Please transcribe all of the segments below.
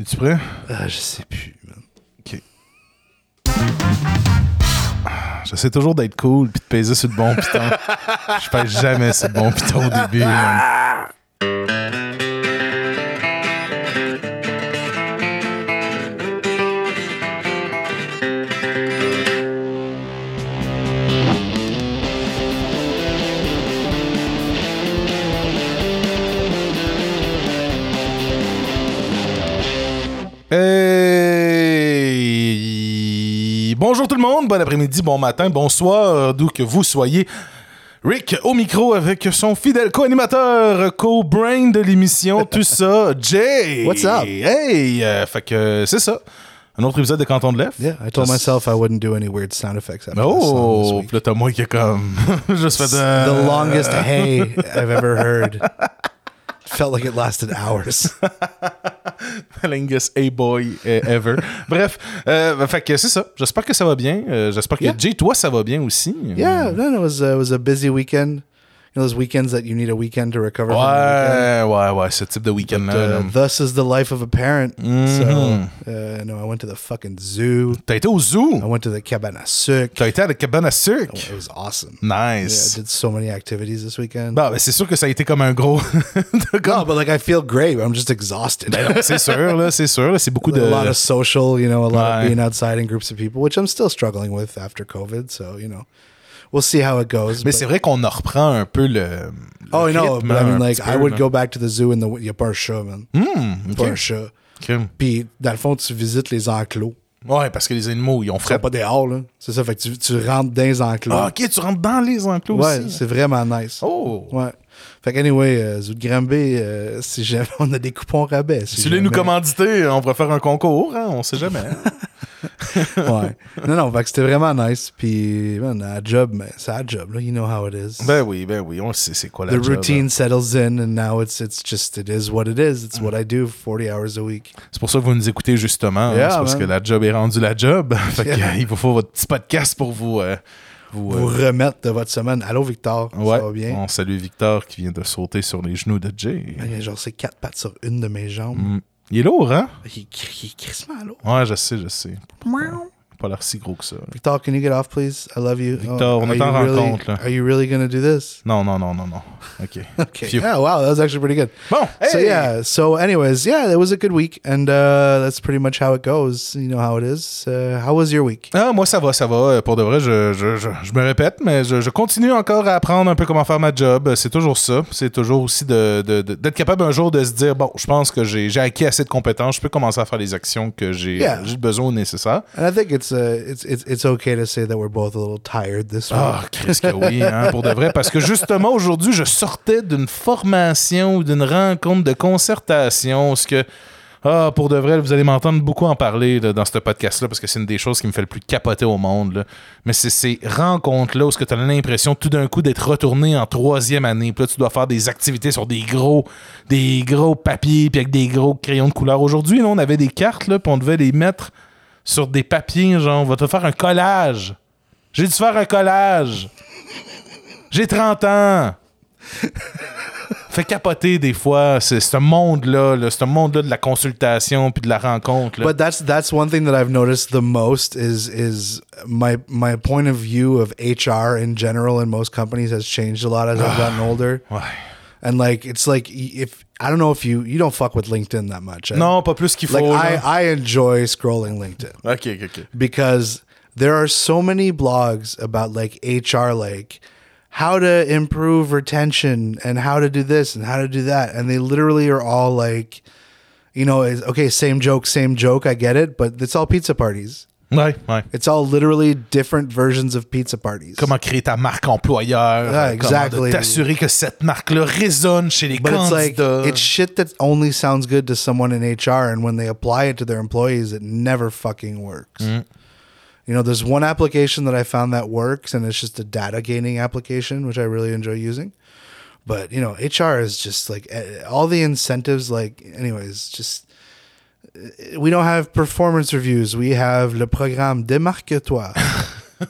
Es-tu prêt? Ah, je sais plus, man. OK. J'essaie toujours d'être cool puis de peser sur le bon piton. Je pèse jamais sur le bon piton au début. man. Bonjour tout le monde, bon après-midi, bon matin, bonsoir, d'où que vous soyez. Rick au micro avec son fidèle co-animateur, co-brain de l'émission, tout ça, Jay. What's up? Hey! euh, fait que c'est ça. Un autre épisode de Canton de l'Ef. Yeah, I told myself I wouldn't do any weird sound effects after Oh! Puis là, t'as moi qui est comme. Juste fait un- The longest hey I've ever heard. Felt like it lasted hours. Longest A-boy eh, ever. Bref, euh, fait que c'est ça. J'espère que ça va bien. Euh, J'espère que Yeah. Jay, toi, ça va bien aussi. Yeah, no, no, it was uh, it was a busy weekend. Know those weekends that you need a weekend to recover from the weekend. Ouais, ouais, ouais, ce type. Uh, thus is the life of a parent. Mhm. So, uh, no, I went to the fucking zoo. T'as été au zoo. I went to the cabane à sucre. T'as été à la cabane à sucre. It was awesome. Yeah, I did so many activities this weekend. Bon, ben, c'est sûr que ça a été comme un gros. no, but like I feel great. I'm just exhausted. Ben c'est sûr, là, c'est sûr. là, C'est beaucoup de. a lot of social, you know, a lot Ouais. of being outside in groups of people, which I'm still struggling with after COVID. So, you know, we'll see how it goes. Mais c'est vrai qu'on en reprend un peu le. le oh, no, rythme, but I mean, like, I would là. go back to the zoo in the, il y a pas un chat, man. Hmm, Pas un chat. Puis, dans le fond, tu visites les enclos. Ouais, parce que les animaux, ils ont frais. pas dehors, là. C'est ça, fait que tu, tu rentres dans les enclos. Ah, ok, tu rentres dans les enclos ouais, aussi. c'est vraiment nice. Oh! Ouais. Fait que, anyway, euh, Zoo de Granby, euh, si jamais on a des coupons rabais. Si Si vous voulez nous jamais- commanditer, on pourrait faire un concours, hein, on sait jamais. ouais. Non, non, fait que c'était vraiment nice. Puis, man, à job, c'est à job, là. You know how it is. ben oui, ben oui, on sait, c'est quoi la the job, hein. routine settles in and now it's it's just it is what it is it's what i do 40 hours a week C'est pour ça que vous nous écoutez justement. hein, Yeah, c'est parce que la job est rendue la job. fait Yeah. euh, il vous faut votre petit podcast pour vous. euh, vous, euh, remettre de votre semaine allô Victor ouais, ça va bien? On salue Victor qui vient de sauter sur les genoux de Jay. Il y a genre c'est quatre pattes sur une de mes jambes Mm. Il est lourd, hein? il, est cri- il est crissement lourd Ouais, je sais, je sais. Pas l'air si gros que ça. là. Victor can you get off please? I love you Victor, on are est en you really- rencontre, là. are you really gonna do this? Non, non, non, non, non. OK. okay Phew. yeah wow that was actually pretty good Bon, so hey! yeah so anyways yeah it was a good week and uh that's pretty much how it goes you know how it is uh, how was your week? Ah, moi, ça va, ça va. Euh, Pour de vrai, je, je, je, je me répète, mais je, je continue encore à apprendre un peu comment faire ma job. C'est toujours ça. C'est toujours aussi de, de- de- d'être capable un jour de se dire bon, je pense que j'ai, acquis assez de compétences, je peux commencer à faire les actions que j'ai, Yeah. besoin nécessaire. and I think it's uh it's it's it's okay to say that we're both a little tired this week Ah, Chris, que oui, hein, pour de vrai? Parce que justement, aujourd'hui, je sortais d'une formation ou d'une rencontre de concertation. Ce que. Ah, pour de vrai, vous allez m'entendre beaucoup en parler là, dans ce podcast-là parce que c'est une des choses qui me fait le plus capoter au monde. là. Mais c'est ces rencontres-là où tu as l'impression tout d'un coup d'être retourné en troisième année. Puis là, tu dois faire des activités sur des gros, des gros papiers puis avec des gros crayons de couleur. Aujourd'hui, on avait des cartes, là, puis on devait les mettre sur des papiers. Genre, on va te faire un collage. J'ai dû faire un collage. J'ai 30 ans. Fait capoter des fois, c'est ce monde-là, là, ce monde-là de la consultation puis de la rencontre. là. But that's that's one thing that I've noticed the most is is my my point of view of HR in general in most companies has changed a lot as I've gotten older. Ouais. And like it's like if I don't know if you you don't fuck with LinkedIn that much. eh? Non, pas plus qu'il faut. Like I. I enjoy scrolling LinkedIn Ok, ok, ok. because there are so many blogs about like HR like how to improve retention and how to do this and how to do that and they literally are all like you know is okay same joke same joke I get it but it's all pizza parties Ouais, ouais. it's all literally different versions of pizza parties Comment créer ta marque employeur. Yeah, exactly. T'assurer que cette marque-là résonne chez les but it's like candidats. it's shit that only sounds good to someone in HR and when they apply it to their employees it never fucking works You know, there's one application that I found that works, and it's just a data gaining application, which I really enjoy using. But you know, HR is just like eh, all the incentives. Like, anyways, just we don't have performance reviews. We have le programme démarque-toi.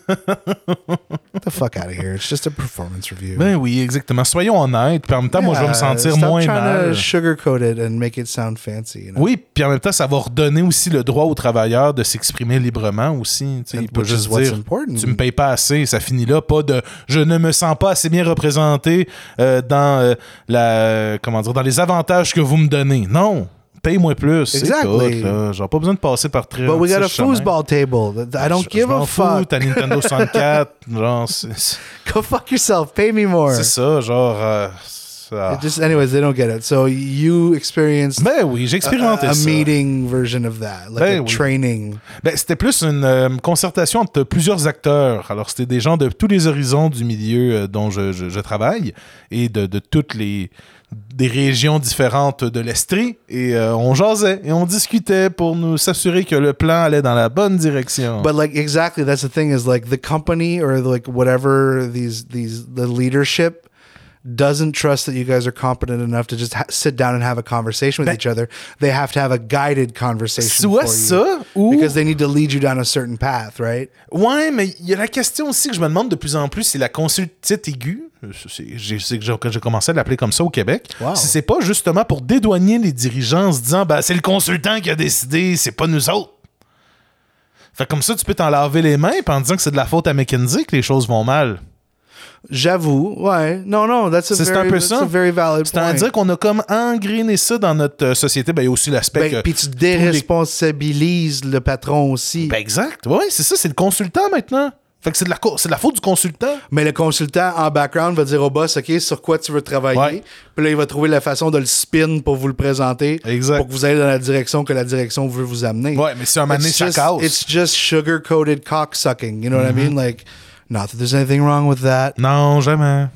Get the fuck out of here. It's just a performance review. Ben oui, exactement. Soyons honnêtes. Puis en même temps, moi, je vais me sentir stop moins mal. to sugarcoat it and make it sound fancy. You know? Oui, puis en même temps, ça va redonner aussi le droit aux travailleurs de s'exprimer librement aussi. Tu sais, peut juste dire important. tu me payes pas assez, ça finit là. Pas de je ne me sens pas assez bien représenté euh, dans euh, la comment dire dans les avantages que vous me donnez. Non. Paye-moi plus. c'est Exactly. Genre pas besoin de passer par très. But we got a foosball table. I don't Je- give a fuck. Ta Nintendo 64, genre, c'est c'est Go fuck yourself. Pay me more. ça, genre. euh, ça. Just, anyways, they don't get it. So you experienced Ben oui, j'ai a, expérimenté a ça. meeting version of that, like Ben a oui. training. Ben, c'était plus une euh, concertation entre plusieurs acteurs. Alors, c'était des gens de tous les horizons du milieu euh, dont je, je- je travaille et de, de toutes les des régions différentes de l'Estrie. Et euh, on jasait et on discutait pour nous s'assurer que le plan allait dans la bonne direction. But like exactly, that's the thing is like the company or like whatever these these the leadership doesn't trust that you guys are competent enough to just ha- sit down and have a conversation with Ben- each other. They have to have a guided conversation Soit for ça, you ou- because they need to lead you down a certain path, right? Ouais, mais il y a la question aussi que je me demande de plus en plus, c'est la consultite aiguë. J'ai- que j'ai commencé à l'appeler comme ça au Québec. Wow. Si c'est pas justement pour dédouaner les dirigeants en se disant, ben, c'est le consultant qui a décidé, c'est pas nous autres. Fait que comme ça, tu peux t'en laver les mains en disant que c'est de la faute à McKinsey que les choses vont mal. J'avoue, ouais. No, no, that's a C'est- c'est very, un peu ça. very valid C'est point. dire qu'on a comme engrainé ça dans notre euh, société. Ben, il y a aussi l'aspect Ben, que. puis tu les- déresponsabilises le patron aussi. Ben, exact. Ouais, c'est ça, c'est le consultant maintenant. Fait que c'est de, la c'est de la faute du consultant. Mais le consultant en background va dire au boss, OK, sur quoi tu veux travailler? Ouais. Puis là, il va trouver la façon de le spin pour vous le présenter. Exact. Pour que vous allez dans la direction que la direction veut vous amener. Ouais, mais si un moment donné, It's ça it's just sugar-coated cocksucking. You know what I Mm-hmm. mean? Like, not that there's anything wrong with that. Non, jamais.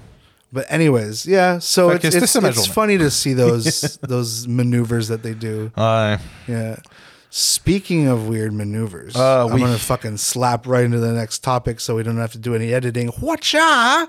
But anyways, yeah. So Fait it's, que c'était it's, ça ma it's journée. funny to see those those maneuvers that they do. Ouais. Yeah. Speaking of weird maneuvers, Ah, I'm oui. gonna fucking slap right into the next topic so we don't have to do any editing. Whatcha?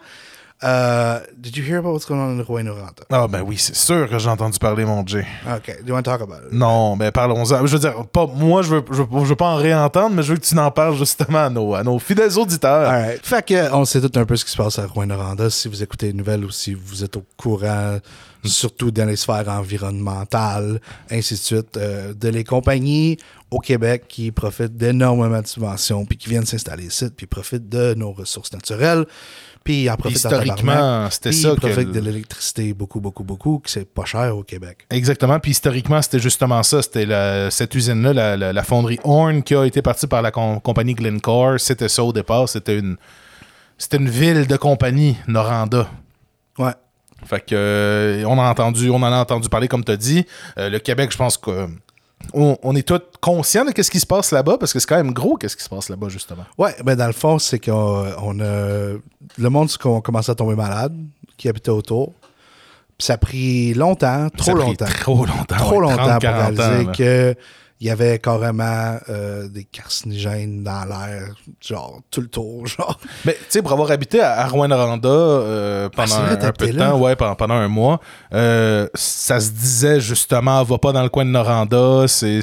Uh, did you hear about what's going on in Rouyn-Noranda? Ah, ben oui, c'est sûr que j'ai entendu parler, mon Jay. Okay, do you want to talk about it? Non, ben parlons-en. Je veux dire, pas, moi, je veux, je, veux- je veux pas en réentendre, mais je veux que tu n'en parles justement à nos, à nos fidèles auditeurs. All right. Fait que on sait tout un peu ce qui se passe à Rouyn-Noranda. Si vous écoutez les nouvelles ou si vous êtes au courant, surtout dans les sphères environnementales, ainsi de suite, euh, de les compagnies au Québec qui profitent d'énormément de subventions, puis qui viennent s'installer ici, puis profitent de nos ressources naturelles, puis en profitent en historiquement, c'était ça ils profitent de l'électricité beaucoup, beaucoup, beaucoup, que c'est pas cher au Québec. Exactement. Puis historiquement, c'était justement ça. C'était cette usine-là, la, la- la fonderie Horn, qui a été partie par la com- compagnie Glencore. C'était ça au départ. C'était une, c'était une ville de compagnie, Noranda. Ouais. Fait que euh, on a entendu, on en a entendu parler comme tu as dit. Euh, le Québec, je pense que on, on est tous conscients de ce qui se passe là-bas parce que c'est quand même gros qu'est-ce qui se passe là-bas justement. Ouais, ben dans le fond, c'est qu'on on a. Le monde a commencé à tomber malade, qui habitait autour. Puis ça a pris longtemps, trop Ça a pris longtemps. Trop longtemps. trop ouais, longtemps 30, pour 40 réaliser ans, que il y avait carrément euh, des carcinogènes dans l'air, genre tout le tour, genre. Mais tu sais, pour avoir habité à, à Rouyn-Noranda euh, pendant Ah, vrai, un, peu de là. temps, ouais, pendant, pendant un mois, euh, ça se disait justement, va pas dans le coin de Noranda, c'est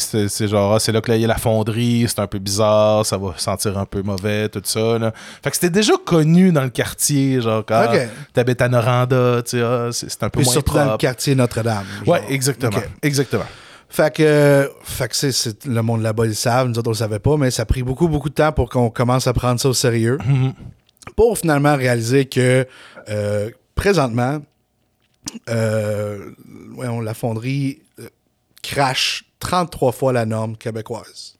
genre, ah, c'est là que là, il y a la fonderie, c'est un peu bizarre, ça va sentir un peu mauvais, tout ça. Là. Fait que c'était déjà connu dans le quartier, genre, quand Ok. t'habites à Noranda, tu sais, ah, c'est un peu Puis moins surtout dans le quartier Notre-Dame. Ouais, exactement. Exactement. Fait que, fait que c'est, le monde là-bas, ils le savent, nous autres, on le savait pas, mais ça a pris beaucoup, beaucoup de temps pour qu'on commence à prendre ça au sérieux. Mhm. Pour finalement réaliser que, euh, présentement, euh, la fonderie euh, crache 33 fois la norme québécoise.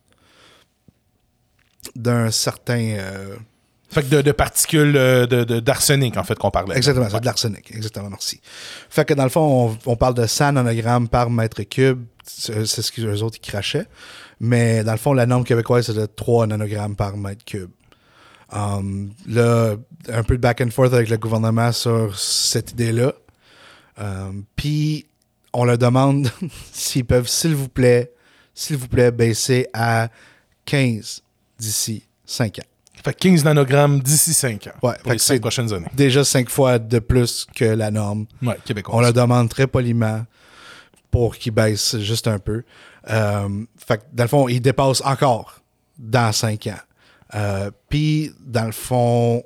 D'un certain. Fait que de, de particules euh, de- de- d'arsenic, en fait, qu'on parlait. Exactement, c'est de l'arsenic. Exactement, merci. Fait que dans le fond, on, on parle de 100 nanogrammes par mètre cube. C'est c'est ce qu'eux autres, ils crachaient. Mais dans le fond, la norme québécoise, c'est de 3 nanogrammes par mètre cube. Um, là, un peu de back and forth avec le gouvernement sur cette idée-là. Um, Puis, on leur demande s'ils peuvent, s'il vous plaît, s'il vous plaît, baisser à 15 d'ici 5 ans. Fait que 15 nanogrammes d'ici 5 ans. Ouais, pour fait les que 5 c'est- prochaines années. Déjà 5 fois de plus que la norme. Ouais, québécois. On le demande très poliment pour qu'il baisse juste un peu. Euh, fait que, dans le fond, il dépasse encore dans 5 ans. Euh, Puis, dans le fond,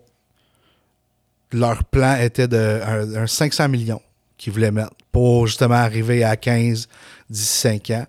leur plan était de un, un 500 millions qu'ils voulaient mettre pour justement arriver à 15 d'ici 5 ans.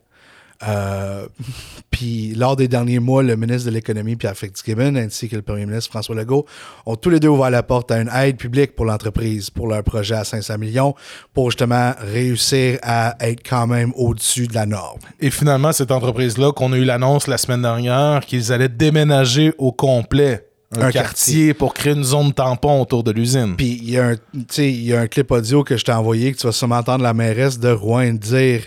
Euh, puis lors des derniers mois, le ministre de l'Économie, Pierre Fitzgibbon, ainsi que le premier ministre François Legault, ont tous les deux ouvert la porte à une aide publique pour l'entreprise, pour leur projet à 500 millions, pour justement réussir à être quand même au-dessus de la norme. Et finalement, cette entreprise-là, qu'on a eu l'annonce la semaine dernière, qu'ils allaient déménager au complet un, Un quartier, quartier. pour créer une zone tampon autour de l'usine. Puis il y, a un- y a un clip audio que je t'ai envoyé que tu vas sûrement entendre la mairesse de Rouen dire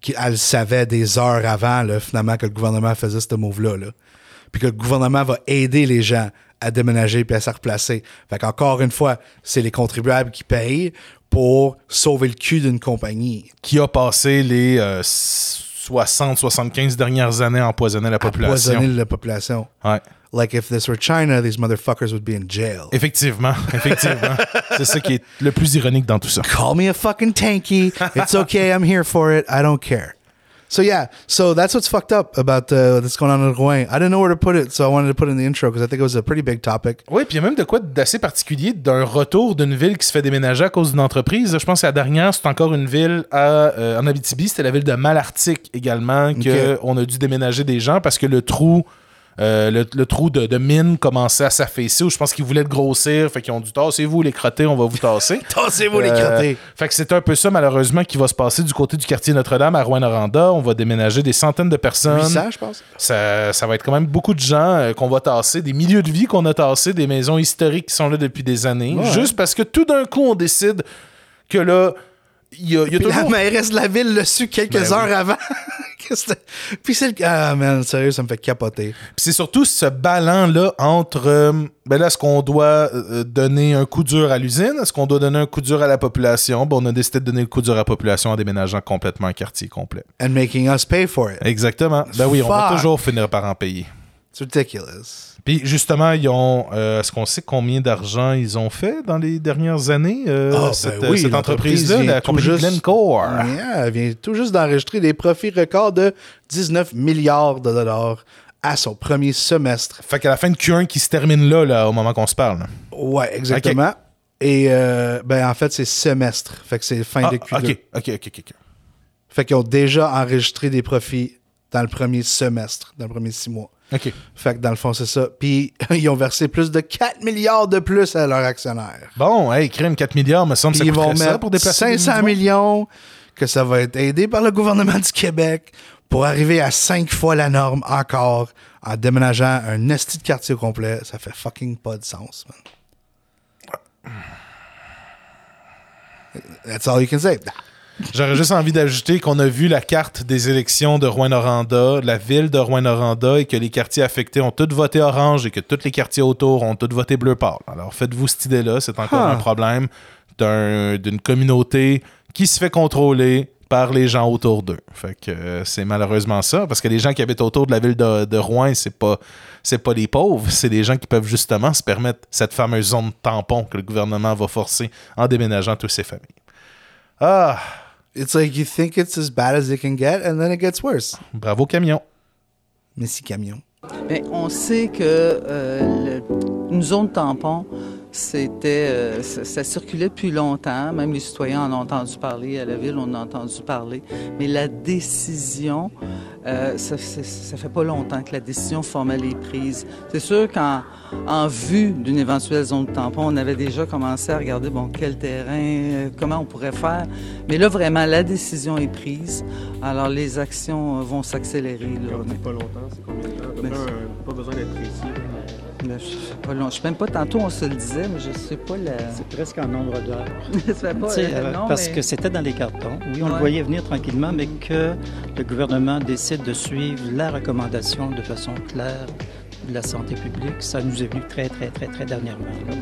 qu'elle savait des heures avant, là, finalement, que le gouvernement faisait ce move-là. Là. Puis que le gouvernement va aider les gens à déménager puis à se replacer. Fait qu'encore une fois, c'est les contribuables qui payent pour sauver le cul d'une compagnie. Qui a passé les 60-75 dernières années à empoisonner la population. Empoisonner la population. Ouais. Like if this were China, these motherfuckers would be in jail. Effectivement, effectivement. c'est ça qui est le plus ironique dans tout ça. call me a fucking tanky. It's okay. I'm here for it. I don't care. So yeah, so that's what's fucked up about uh, what's going on in Rouen. I didn't know where to put it, so I wanted to put it in the intro because I think it was a pretty big topic. Oui, puis il y a même de quoi d'assez particulier d'un retour d'une ville qui se fait déménager à cause d'une entreprise. Je pense que la dernière, c'est encore une ville à, euh, en Abitibi. C'était la ville de Malartic également, qu'on a dû déménager des gens parce que le trou. Euh, le, le trou de, de mine commençait à s'affaisser ou je pense qu'ils voulaient le grossir fait qu'ils ont dû tassez-vous les crottés on va vous tasser Tassez-vous les Euh, crottés. fait que c'est un peu ça malheureusement qui va se passer du côté du quartier Notre-Dame à Rouen-Noranda on va déménager des centaines de personnes 800, je pense. ça, ça va être quand même beaucoup de gens euh, qu'on va tasser, des milieux de vie qu'on a tassés, des maisons historiques qui sont là depuis des années, Ouais. juste parce que tout d'un coup, on décide que là, il y a, il y a la toujours... mairesse de la ville l'a su quelques Ben oui. heures avant. Puis c'est le... Ah, man, sérieux, ça me fait capoter. Puis c'est surtout ce ballon-là entre, euh, ben là, est-ce qu'on doit euh, donner un coup dur à l'usine? Est-ce qu'on doit donner un coup dur à la population? Ben, on a décidé de donner le coup dur à la population en déménageant complètement un quartier complet. And making us pay for it. Exactement. Ben oui, on va toujours finir par en payer. It's ridiculous. Puis justement, ils ont. euh, Est-ce qu'on sait combien d'argent ils ont fait dans les dernières années, euh, Ah, ben cette, oui, cette entreprise-là, la compagnie juste- Glencore? Yeah, elle vient tout juste d'enregistrer des profits records de 19 milliards de dollars à son premier semestre. Fait qu'à la fin de Q1 qui se termine là, là au moment qu'on se parle. là. Ouais, exactement. Et euh, ben en fait, c'est semestre. Fait que c'est fin Ah, de Q2. ok, ok, ok, ok. ok. Fait qu'ils ont déjà enregistré des profits dans le premier semestre, dans le premier six mois. Ok. Fait que dans le fond, c'est ça. Puis ils ont versé plus de 4 milliards de plus à leurs actionnaires. Bon, hey, crime 4 milliards, me semble, ça ils vont coûterait ça mettre pour déplacer des 500 mouvements. millions, que ça va être aidé par le gouvernement du Québec pour arriver à 5 fois la norme encore en déménageant un esti de quartier au complet. Ça fait fucking pas de sens, man. That's all you can say. J'aurais juste envie d'ajouter qu'on a vu la carte des élections de Rouen-Noranda, la ville de Rouen-Noranda, et que les quartiers affectés ont tous voté orange et que tous les quartiers autour ont tous voté bleu pâle. Alors faites-vous cette idée-là, c'est encore Huh. un problème d'un- d'une communauté qui se fait contrôler par les gens autour d'eux. Fait que euh, c'est malheureusement ça, parce que les gens qui habitent autour de la ville de, de Rouen, c'est pas c'est pas les pauvres, c'est les gens qui peuvent justement se permettre cette fameuse zone tampon que le gouvernement va forcer en déménageant toutes ces familles. Ah, It's like you think it's as bad as it can get, and then it gets worse. bravo camion. Messi camion. Mais on sait que euh, le- une zone tampon, c'était, euh, ça, ça circulait depuis longtemps. Même les citoyens en ont entendu parler. À la ville, on en a entendu parler. Mais la décision, euh, ça, ça fait pas longtemps que la décision formelle est prise. C'est sûr qu'en en vue d'une éventuelle zone tampon, on avait déjà commencé à regarder bon quel terrain, euh, comment on pourrait faire. Mais là, vraiment, la décision est prise. Alors, les actions vont s'accélérer. là. Pas longtemps, c'est combien de temps? Pas besoin d'être précis. Mais je sais pas long. Je sais même pas, tantôt on se le disait, mais je sais pas la. C'est presque en nombre d'heures. Ça fait pas, Tu sais, euh, euh, non, parce mais- que c'était dans les cartons. Oui, on Ouais. le voyait venir tranquillement, mais que le gouvernement décide de suivre la recommandation de façon claire de la santé publique, ça nous est venu très, très, très, très dernièrement. là.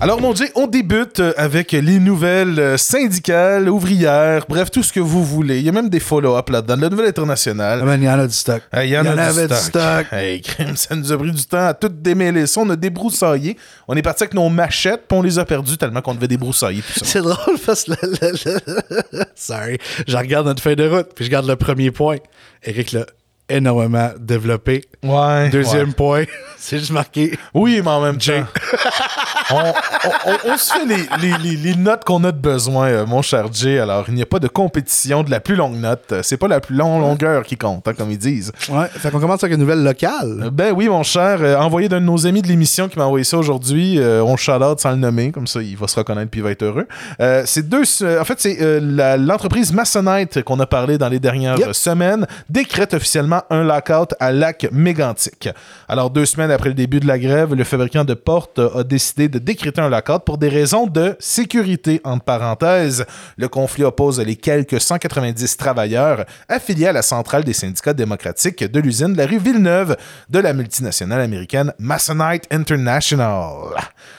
Alors, mon Dieu, on débute euh, avec les nouvelles euh, syndicales, ouvrières, bref, tout ce que vous voulez. Il y a même des follow-up là-dedans. La nouvelle internationale. Ah, man, il y en a du stock. Il y en, a avait du stock. Hey, ça nous a pris du temps à tout démêler ça. On a débroussaillé. On est parti avec nos machettes, puis on les a perdues tellement qu'on devait débroussailler. C'est drôle parce que Sorry. Je regarde notre feuille de route, puis je regarde le premier point. Eric l'a énormément développé. Ouais. Deuxième ouais. point, c'est juste marqué. Oui, mais en même temps. on, on- on- on se fait les, les- les- les notes qu'on a de besoin, euh, mon cher Jay. Alors, il n'y a pas de compétition de la plus longue note. C'est pas la plus longue longueur qui compte, hein, comme ils disent. Ouais, fait qu'on commence avec une nouvelle locale. Ben oui, mon cher. euh, envoyé d'un de nos amis de l'émission qui m'a envoyé ça aujourd'hui. Euh, on shout-out sans le nommer, comme ça il va se reconnaître puis il va être heureux. Euh, c'est deux. en fait, c'est l'entreprise Masonite qu'on a parlé dans les dernières Yep. semaines décrète officiellement un lockout à Lac Mégantic. Alors, deux semaines après le début de la grève, le fabricant de portes a décidé de décréter un lockout pour des raisons de sécurité, entre parenthèses. Le conflit oppose les quelques 190 travailleurs affiliés à la centrale des syndicats démocratiques de l'usine de la rue Villeneuve de la multinationale américaine Masonite International.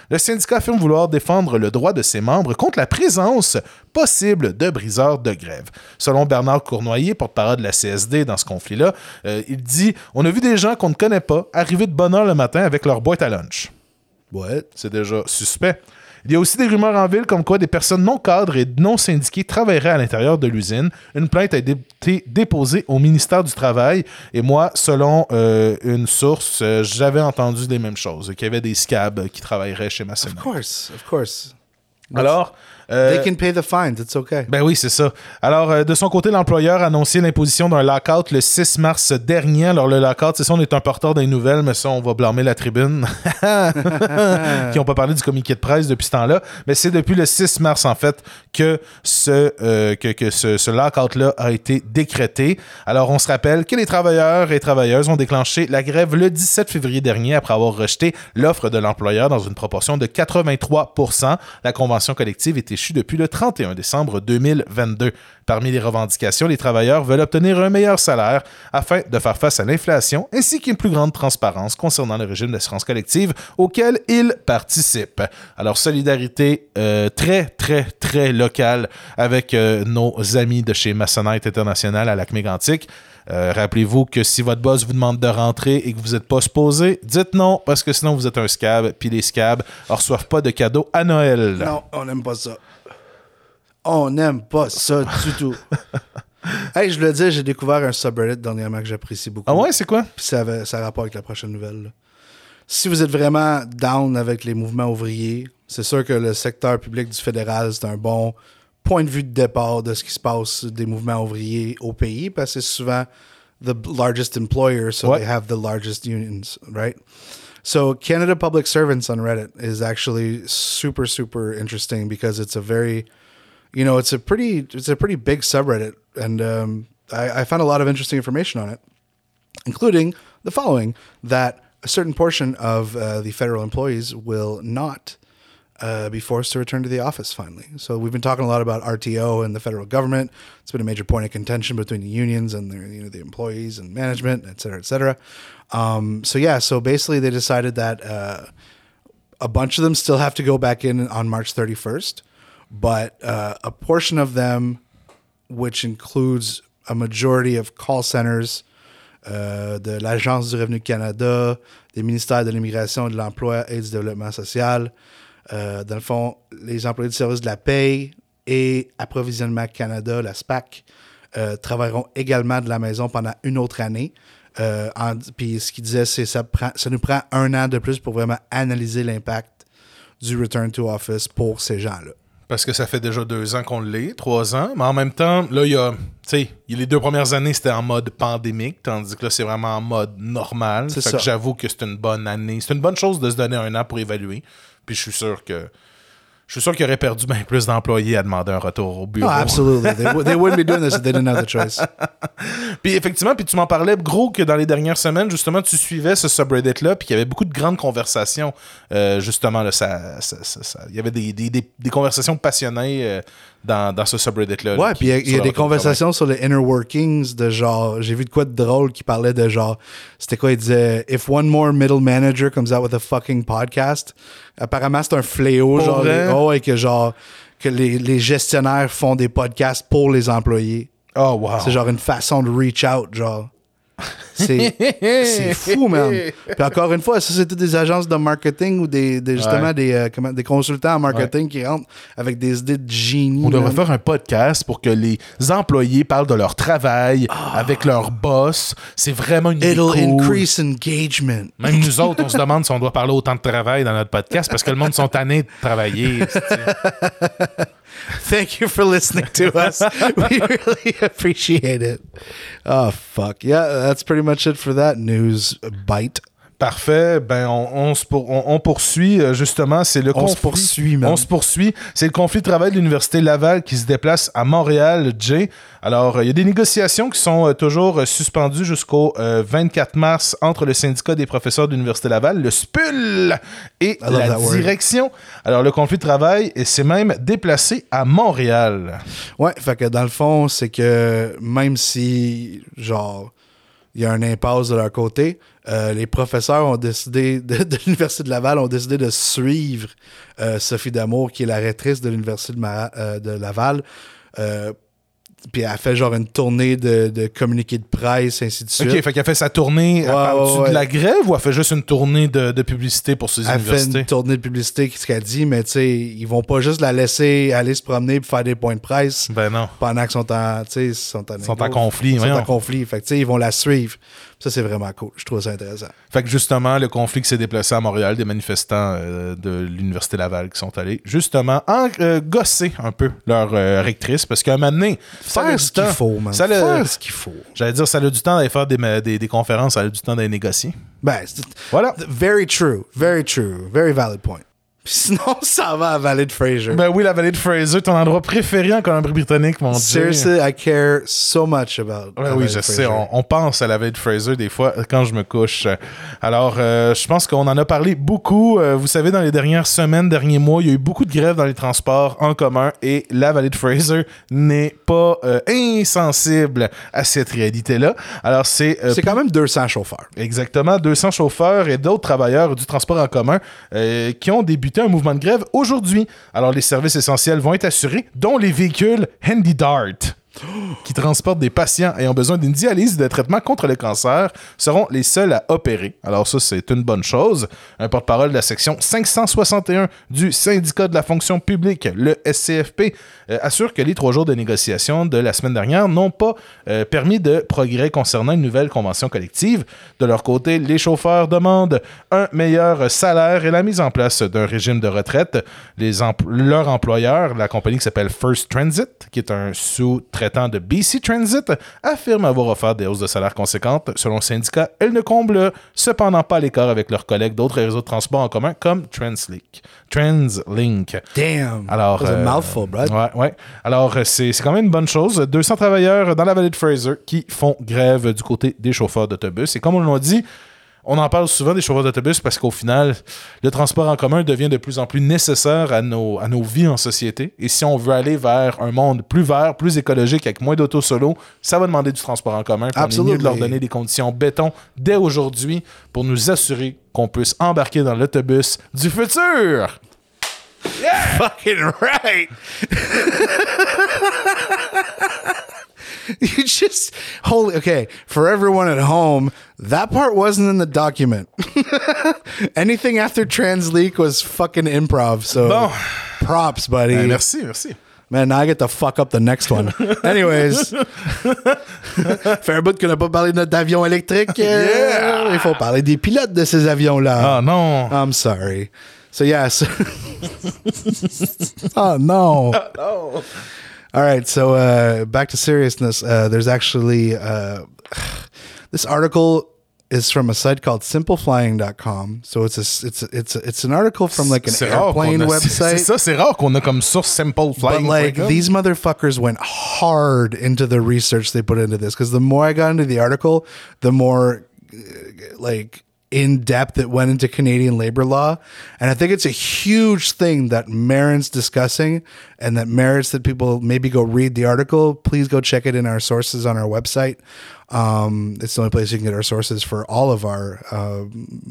Le syndicat affirme vouloir défendre le droit de ses membres contre la présence possible de briseurs de grève. Selon Bernard Cournoyer, porte-parole de la CSD dans ce conflit-là, euh, il dit On a vu des gens qu'on ne connaît pas arriver de bonne heure le matin avec leur boîte à lunch. Ouais. C'est déjà suspect. Il y a aussi des rumeurs en ville comme quoi des personnes non cadres et non syndiquées travailleraient à l'intérieur de l'usine. Une plainte a été déposée au ministère du Travail et moi, selon euh, une source, euh, j'avais entendu des mêmes choses, qu'il y avait des scabs qui travailleraient chez Masson. Of course, of course. Alors, euh, They can pay the fines, it's okay. ben oui, c'est ça. Alors, euh, de son côté, l'employeur a annoncé l'imposition d'un lockout le 6 mars dernier. Alors, le lockout, c'est ça, on est un porteur des nouvelles, mais ça, on va blâmer la tribune, qui n'ont pas parlé du communiqué de presse depuis ce temps-là. Mais c'est depuis le 6 mars, en fait, que ce, euh, que, que ce, ce lockout-là a été décrété. Alors, on se rappelle que les travailleurs et travailleuses ont déclenché la grève le 17 février dernier après avoir rejeté l'offre de l'employeur dans une proportion de 83% La convention collective est depuis le 31 décembre 2022. Parmi les revendications, les travailleurs veulent obtenir un meilleur salaire afin de faire face à l'inflation ainsi qu'une plus grande transparence concernant le régime d'assurance collective auquel ils participent. Alors, solidarité euh, très, très, très locale avec euh, nos amis de chez Masonite International à Lac-Mégantic. Euh, Rappelez-vous que si votre boss vous demande de rentrer et que vous n'êtes pas supposé, dites non, parce que sinon vous êtes un scab, puis les scabs ne reçoivent pas de cadeaux à Noël. Non, on n'aime pas ça. On n'aime pas ça du tout. hey, je le dis, j'ai découvert un subreddit dernièrement que j'apprécie beaucoup. Ah ouais, c'est quoi? Puis ça, avait, ça a rapport avec la prochaine nouvelle. là. Si vous êtes vraiment down avec les mouvements ouvriers, c'est sûr que le secteur public du fédéral, c'est un bon point de vue de départ de ce qui se passe des mouvements ouvriers au pays, parce que c'est souvent the largest employer, so Ouais. they have the largest unions, right? So Canada Public Servants on Reddit is actually super, super interesting because it's a very, you know, it's a pretty, it's a pretty big subreddit, and um, I, I found a lot of interesting information on it including the following that a certain portion of uh, the federal employees will not uh, be forced to return to the office finally. So we've been talking a lot about RTO and the federal government. It's been a major point of contention between the unions and their, you know, the employees and management, et cetera, et cetera. Um, so yeah, so basically they decided that uh, a bunch of them still have to go back in on March 31st, but uh, a portion of them, which includes a majority of call centers, euh, de l'Agence du Revenu Canada, des ministères de l'Immigration de l'Emploi et du Développement social. Euh, dans le fond, les employés du service de la paye et Approvisionnement Canada, la SPAC, euh, travailleront également de la maison pendant une autre année. Euh, en- Puis ce qu'il disait, c'est ça, ça nous prend un an de plus pour vraiment analyser l'impact du return to office pour ces gens-là. Parce que ça fait déjà deux ans qu'on l'est, trois ans. Mais en même temps, là, il y a. Tu sais, les deux premières années, c'était en mode pandémique, tandis que là, c'est vraiment en mode normal. C'est Fait ça. que j'avoue que c'est une bonne année. C'est une bonne chose de se donner un an pour évaluer. Puis je suis sûr que. Je suis sûr qu'il aurait perdu bien plus d'employés à demander un retour au bureau. Oh, absolutely. they, wou- they wouldn't be doing this if they didn't have the choice. Puis effectivement, puis tu m'en parlais gros que dans les dernières semaines, justement, tu suivais ce subreddit-là, puis qu'il y avait beaucoup de grandes conversations. euh, justement, là, ça, ça- ça- ça- il y avait des, des- des- des conversations passionnées euh, dans, dans ce subreddit-là. là, Ouais, puis il y a, y des conversations sur le inner workings de genre. J'ai vu de quoi de drôle qui parlait de genre. C'était quoi Il disait If one more middle manager comes out with a fucking podcast. Apparemment, c'est un fléau. Pour genre, les- oh, et que genre. Que les, les gestionnaires font des podcasts pour les employés. Oh, wow. C'est genre une façon de reach out, genre. C'est fou, man. Puis encore une fois, ça, c'était des agences de marketing ou des, des- justement Ouais. des, euh, comment- des consultants en marketing qui rentrent avec des idées de génie. On devrait faire un podcast pour que les employés parlent de leur travail avec leur boss. C'est vraiment une idée It'll cool. increase engagement. Même nous autres, on se demande si on doit parler autant de travail dans notre podcast parce que le monde sont tannés de travailler. Thank you for listening to us. we really appreciate it. Oh, fuck. Yeah, that's pretty much it for that news bite. Parfait. Ben, on, on se pour- on- on poursuit euh, justement. C'est le On se conflit- poursuit, man. On se poursuit. C'est le conflit de travail de l'Université Laval qui se déplace à Montréal, Jay. Alors, euh, il y a des négociations qui sont euh, toujours suspendues jusqu'au euh, 24 mars entre le syndicat des professeurs de l'Université Laval, le SPUL, et la word. direction. Alors, le conflit de travail s'est même déplacé à Montréal. Ouais, fait que dans le fond, c'est que même si, genre, il y a un impasse de leur côté, euh, les professeurs ont décidé, de, l'Université de Laval, ont décidé de suivre euh, Sophie Damour, qui est la rectrice de l'Université de, euh, de Laval. Puis elle a fait genre une tournée de, de communiqués de presse, ainsi de suite. OK, fait qu'elle fait sa tournée. Ouais, ouais, ouais. de la grève ou elle fait juste une tournée de, de publicité pour ses Elle fait universités? une tournée de publicité, ce qu'elle dit, mais tu sais, ils vont pas juste la laisser aller se promener et faire des points de presse Ben non. pendant qu'ils sont en, tu sais, sont en, sont en conflit, Ils sont en conflit. Fait que, tu sais, ils vont la suivre. Ça, c'est vraiment cool. Je trouve ça intéressant. Fait que justement, le conflit qui s'est déplacé à Montréal, des manifestants euh, de l'Université Laval qui sont allés justement en, euh, gosser un peu leur euh, rectrice parce qu'à un moment donné, ça Faire ce qu'il faut, man. Ça Faire ce qu'il faut. J'allais dire, ça a du temps d'aller faire des, des, des conférences, ça a du temps d'aller négocier. Ben, Voilà. very true. Very true. Very valid point. Puis sinon, ça va à Valley de Fraser. Ben oui, la vallée de Fraser, ton endroit préféré en Colombie-Britannique, mon Dieu. Seriously, I care so much about Ouais, oui, je sais. On, on pense à la vallée de Fraser des fois euh, quand je me couche. Alors, euh, je pense qu'on en a parlé beaucoup. Euh, vous savez, dans les dernières semaines, derniers mois, il y a eu beaucoup de grèves dans les transports en commun et la vallée de Fraser n'est pas euh, insensible à cette réalité-là. Alors, c'est C'est quand même 200 chauffeurs. Exactement, 200 chauffeurs et d'autres travailleurs du transport en commun qui ont débuté un mouvement de grève aujourd'hui. Alors, les services essentiels vont être assurés, dont les véhicules Handy Dart qui transportent des patients ayant besoin d'une dialyse et de traitement contre le cancer seront les seuls à opérer. Alors ça, c'est une bonne chose. Un porte-parole de la section 561 du syndicat de la fonction publique, le SCFP, euh, assure que les trois jours de négociation de la semaine dernière n'ont pas euh, permis de progrès concernant une nouvelle convention collective. De leur côté, les chauffeurs demandent un meilleur salaire et la mise en place d'un régime de retraite. Les empl- leur employeur, la compagnie qui s'appelle First Transit, qui est un sous-traitant de BC Transit, affirme avoir offert des hausses de salaire conséquentes. Selon le syndicat, elles ne comblent cependant pas l'écart avec leurs collègues d'autres réseaux de transport en commun comme Translink. Translink. Damn. Alors, euh, mouthful, bro. Ouais, ouais. Alors, euh, c'est c'est quand même une bonne chose. 200 travailleurs dans la vallée de Fraser qui font grève du côté des chauffeurs d'autobus. Et comme on l'a dit, on en parle souvent des chauffeurs d'autobus parce qu'au final, le transport en commun devient de plus en plus nécessaire à nos, à nos vies en société. Et si on veut aller vers un monde plus vert, plus écologique, avec moins d'auto solo, ça va demander du transport en commun. On est mieux de leur donner des conditions béton dès aujourd'hui pour nous assurer qu'on puisse embarquer dans l'autobus du futur. Fucking right. you just holy okay for everyone at home that part wasn't in the document anything after transleak was fucking improv so Bon. props buddy Ben, merci, merci. man now i get to fuck up the next one anyways faire bout qu'on n'a pas parlé de notre avion électrique euh, Yeah. il faut parler des pilotes de ces avions là Ah non. I'm sorry. So yes. oh no. All right. So uh, back to seriousness. Uh, there's actually uh, this article is from a site called simpleflying.com. So it's a it's a, it's a, it's an article from like an C'est airplane a- c'est- C'est website. ça, c'est rare qu'on a comme source simple flying. But like these motherfuckers went hard into the research they put into this because the more I got into the article, the more uh, like in depth that went into Canadian labor law. And I think it's a huge thing that merits discussing and that merits that people maybe go read the article. Please go check it in our sources on our website. Um, it's the only place you can get our sources for all of our uh,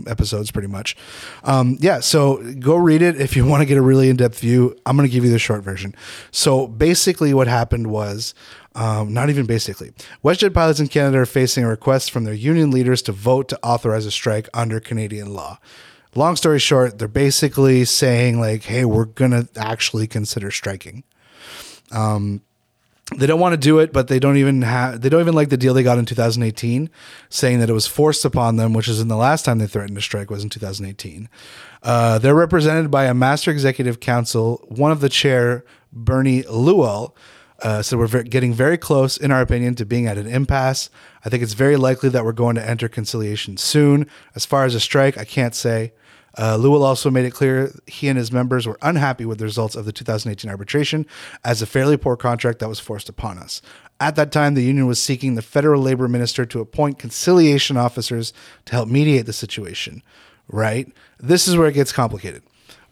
episodes, pretty much. Um, yeah, so go read it if you want to get a really in depth view. I'm going to give you the short version. So basically, what happened was um, not even basically. WestJet pilots in Canada are facing a request from their union leaders to vote to authorize a strike under Canadian law. Long story short, they're basically saying, like, hey, we're going to actually consider striking. Um, they don't want to do it, but they don't even have they don't even like the deal they got in 2018, saying that it was forced upon them, which is in the last time they threatened to strike was in 2018. Uh, they're represented by a master executive council. One of the chair, Bernie Lewell, uh, so we're getting very close, in our opinion, to being at an impasse. I think it's very likely that we're going to enter conciliation soon. As far as a strike, I can't say. Uh, Lewell also made it clear he and his members were unhappy with the results of the 2018 arbitration as a fairly poor contract that was forced upon us. At that time, the union was seeking the federal labor minister to appoint conciliation officers to help mediate the situation. Right? This is where it gets complicated.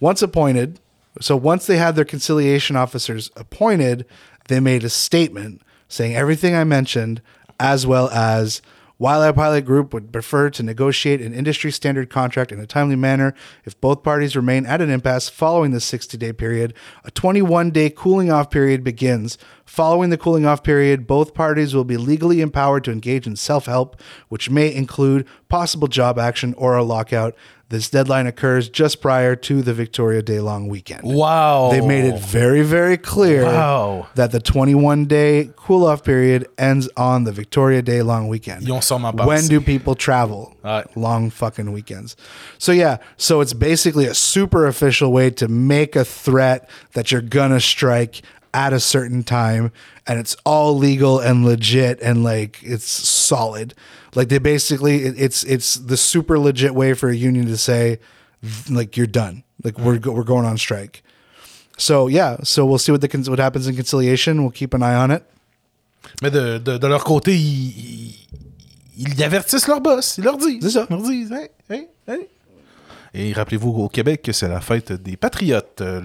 Once appointed, so once they had their conciliation officers appointed, they made a statement saying everything I mentioned, as well as while our pilot group would prefer to negotiate an industry standard contract in a timely manner, if both parties remain at an impasse following the 60 day period, a 21 day cooling off period begins. Following the cooling off period, both parties will be legally empowered to engage in self help, which may include possible job action or a lockout. This deadline occurs just prior to the Victoria Day long weekend. Wow. They made it very, very clear Wow. that the 21 day cool off period ends on the Victoria Day long weekend. Ils ont sûrement pensé. When do people travel? Ouais. Long fucking weekends. So, yeah, so it's basically a super official way to make a threat that you're gonna strike at a certain time and it's all legal and legit and like it's solid like they basically it- it's it's the super legit way for a union to say like you're done like we're we're going on strike so yeah so we'll see what the what happens in conciliation we'll keep an eye on it Mais de, de, de leur côté, ils, ils, avertissent leur boss. Ils leur disent. C'est ça. Ils leur disent, hey, hey, hey. Et rappelez-vous au Québec que c'est la fête des patriotes euh,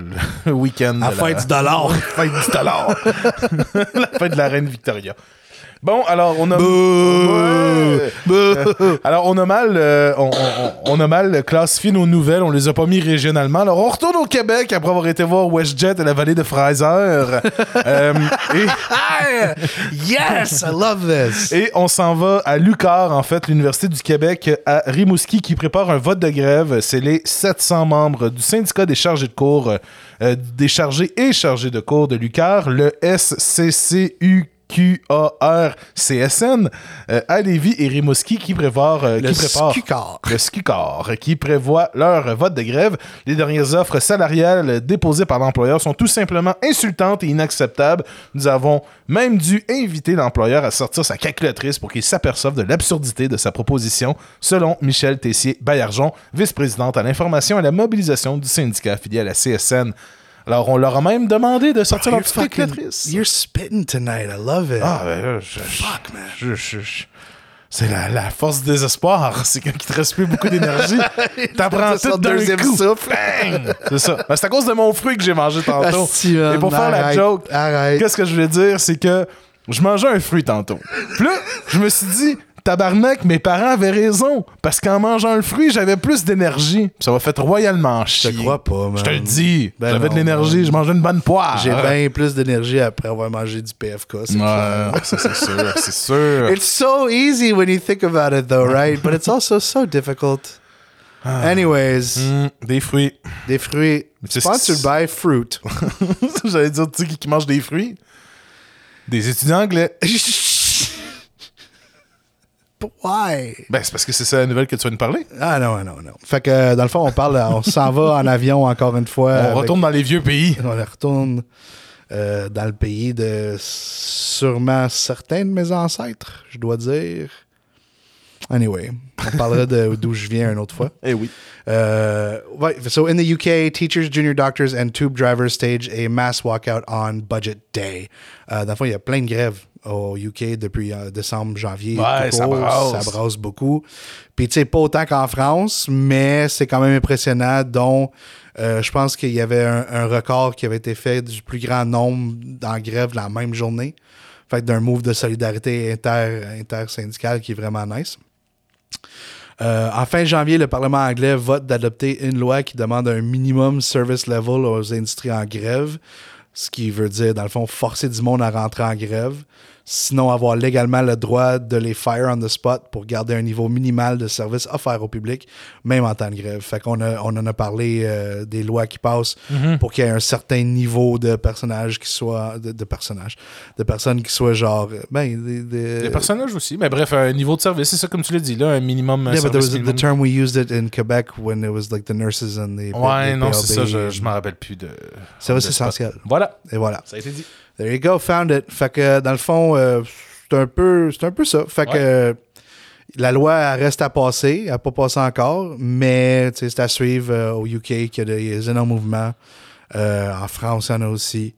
le week-end. La de fête du dollar. La fête du dollar. la fête de la reine Victoria. Bon, alors on a. Ouais. Euh, alors on a mal, euh, on, on- on a mal classifié nos nouvelles, on les a pas mis régionalement. Alors on retourne au Québec après avoir été voir WestJet et la vallée de Fraser. Euh, et, yes i love this et on s'en va à l'UQAR, en fait, l'Université du Québec à Rimouski, qui prépare un vote de grève. C'est les 700 membres du syndicat des chargés de cours, euh, des chargés et chargés de cours de l'UQAR, le SCCU. QAR-CSN euh, à Lévis et Rimouski qui préparent, euh, le le SCUCAR, qui prévoit leur vote de grève. Les dernières offres salariales déposées par l'employeur sont tout simplement insultantes et inacceptables. Nous avons même dû inviter l'employeur à sortir sa calculatrice pour qu'il s'aperçoive de l'absurdité de sa proposition, selon Michel Tessier-Baillargeon, vice-présidente à l'information et à la mobilisation du syndicat affilié à la CSN. Alors, on leur a même demandé de sortir leur petite calculatrice. you're spitting tonight i love it Ah, ben là, je, Fuck, man. Je, je- je- c'est la, la force du désespoir. C'est quand il te reste plus beaucoup d'énergie. T'apprends tout d'un deuxième coup. souffle. C'est ça. Ben, c'est à cause de mon fruit que j'ai mangé tantôt. Man, Et pour faire la joke, qu'est-ce que je voulais dire, c'est que je mangeais un fruit tantôt. Puis là, je me suis dit, tabarnak, mes parents avaient raison. Parce qu'en mangeant le fruit, j'avais plus d'énergie. Ça m'a fait royalement je chier. te crois pas man Je te le dis. Ben j'avais de l'énergie, je mangeais une bonne poire. j'ai bien plus d'énergie après avoir mangé du PFK c'est. Ouais, ça c'est sûr, c'est sûr. It's so easy when you think about it, though, right? But it's also so difficult. Anyways, Mm, des fruits. des fruits c'est- sponsored by Fruit? J'allais dire, tu sais, qui mange des fruits? Des étudiants anglais. Ben, c'est parce que c'est ça la nouvelle que tu vas nous parler. Ah non, non, non. Fait que euh, dans le fond, on parle, on s'en va en avion encore une fois. On avec- retourne dans les vieux pays. on retourne euh, dans le pays de sûrement certains de mes ancêtres, je dois dire. Anyway, on parlera de d'où je viens une autre fois. Eh oui. Uh, right, so in the UK, teachers, junior doctors, and tube drivers stage a mass walkout on budget day. Euh, dans le fond, il y a plein de grèves au UK depuis euh, décembre, janvier. Ouais, ça brasse. Ça brasse beaucoup. Puis, tu sais, pas autant qu'en France, mais c'est quand même impressionnant. dont euh, je pense qu'il y avait un, un record qui avait été fait du plus grand nombre en grève la même journée. Fait d'un move de solidarité inter, intersyndical qui est vraiment nice. Euh, en fin janvier, le Parlement anglais vote d'adopter une loi qui demande un minimum service level aux industries en grève, ce qui veut dire, dans le fond, forcer du monde à rentrer en grève, sinon avoir légalement le droit de les fire on the spot pour garder un niveau minimal de service offert au public, même en temps de grève. Fait qu'on a, on en a parlé euh, des lois qui passent pour qu'il y ait un certain niveau de personnages qui soient, de, de personnages, de personnes qui soient genre, euh, ben, des, personnages aussi. Mais bref, un niveau de service, c'est ça comme tu l'as dit, là, un minimum. Yeah, but there was the minimum. term we used it in Quebec when it was like the nurses and the Ouais, the non, c'est ça, je, je m'en rappelle plus de. Service essentiel. Voilà, Et voilà. ça a été dit. There you go, found it. Fait que dans le fond, euh, c'est un peu, c'est un peu ça. Fait que Ouais. la loi elle reste à passer, elle n'a pas passé encore, mais c'est à suivre euh, au UK qu'il y a des énormes mouvements. Euh, en France, il y en a aussi.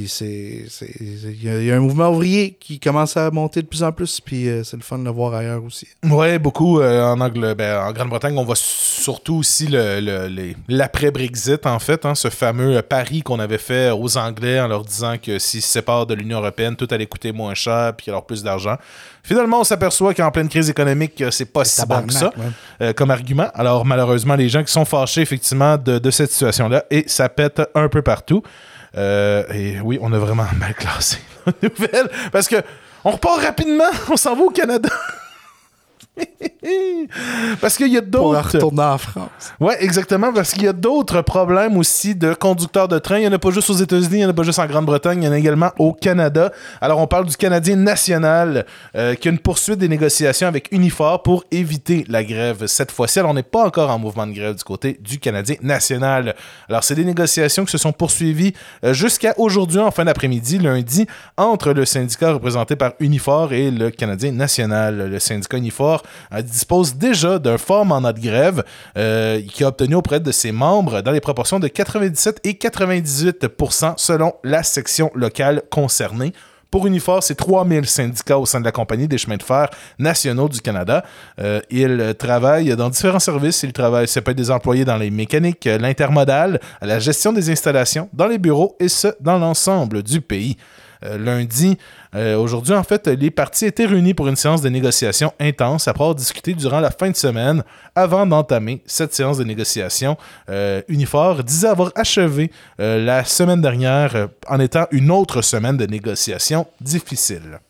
Puis c'est, il y, a- il y a un mouvement ouvrier qui commence à monter de plus en plus, puis euh, c'est le fun de le voir ailleurs aussi. Ouais, beaucoup euh, en, ben, en Grande-Bretagne. On voit surtout aussi le, le- les- l'après-Brexit, en fait, hein, ce fameux euh, pari qu'on avait fait aux Anglais en leur disant que s'ils se séparent de l'Union européenne, tout allait coûter moins cher puis alors plus d'argent. Finalement, on s'aperçoit qu'en pleine crise économique, c'est pas si bon que ça euh, comme argument. Alors, malheureusement, les gens qui sont fâchés, effectivement, de, de cette situation-là, et ça pète un peu partout. Euh, et oui, on a vraiment mal classé la nouvelle parce que on repart rapidement, on s'en va au Canada. parce qu'il y a Pour d'autres. retourner en France. Ouais, exactement, parce qu'il y a d'autres problèmes aussi de conducteurs de train. Il n'y en a pas juste aux États-Unis, il n'y en a pas juste en Grande-Bretagne, il y en a également au Canada. Alors, on parle du Canadien national euh, qui a une poursuite des négociations avec Unifor pour éviter la grève cette fois-ci. Alors, on n'est pas encore en mouvement de grève du côté du Canadien national. Alors, c'est des négociations qui se sont poursuivies euh, jusqu'à aujourd'hui, en fin d'après-midi, lundi, entre le syndicat représenté par Unifor et le Canadien national. Le syndicat Unifor euh, dispose déjà d'un fort mandat de grève euh, qui a obtenu auprès de ses membres dans les proportions de 97 et 98% selon la section locale concernée. Pour Unifor, c'est 3000 syndicats au sein de la compagnie des chemins de fer nationaux du Canada. Euh, ils travaillent dans différents services. Ils travaillent, ça peut être des employés dans les mécaniques, l'intermodal, la gestion des installations, dans les bureaux et ce, dans l'ensemble du pays. Euh, lundi, euh, aujourd'hui, en fait, les partis étaient réunis pour une séance de négociation intense après avoir discuté durant la fin de semaine avant d'entamer cette séance de négociation. Euh, Unifor disait avoir achevé la semaine dernière en étant une autre semaine de négociation difficile.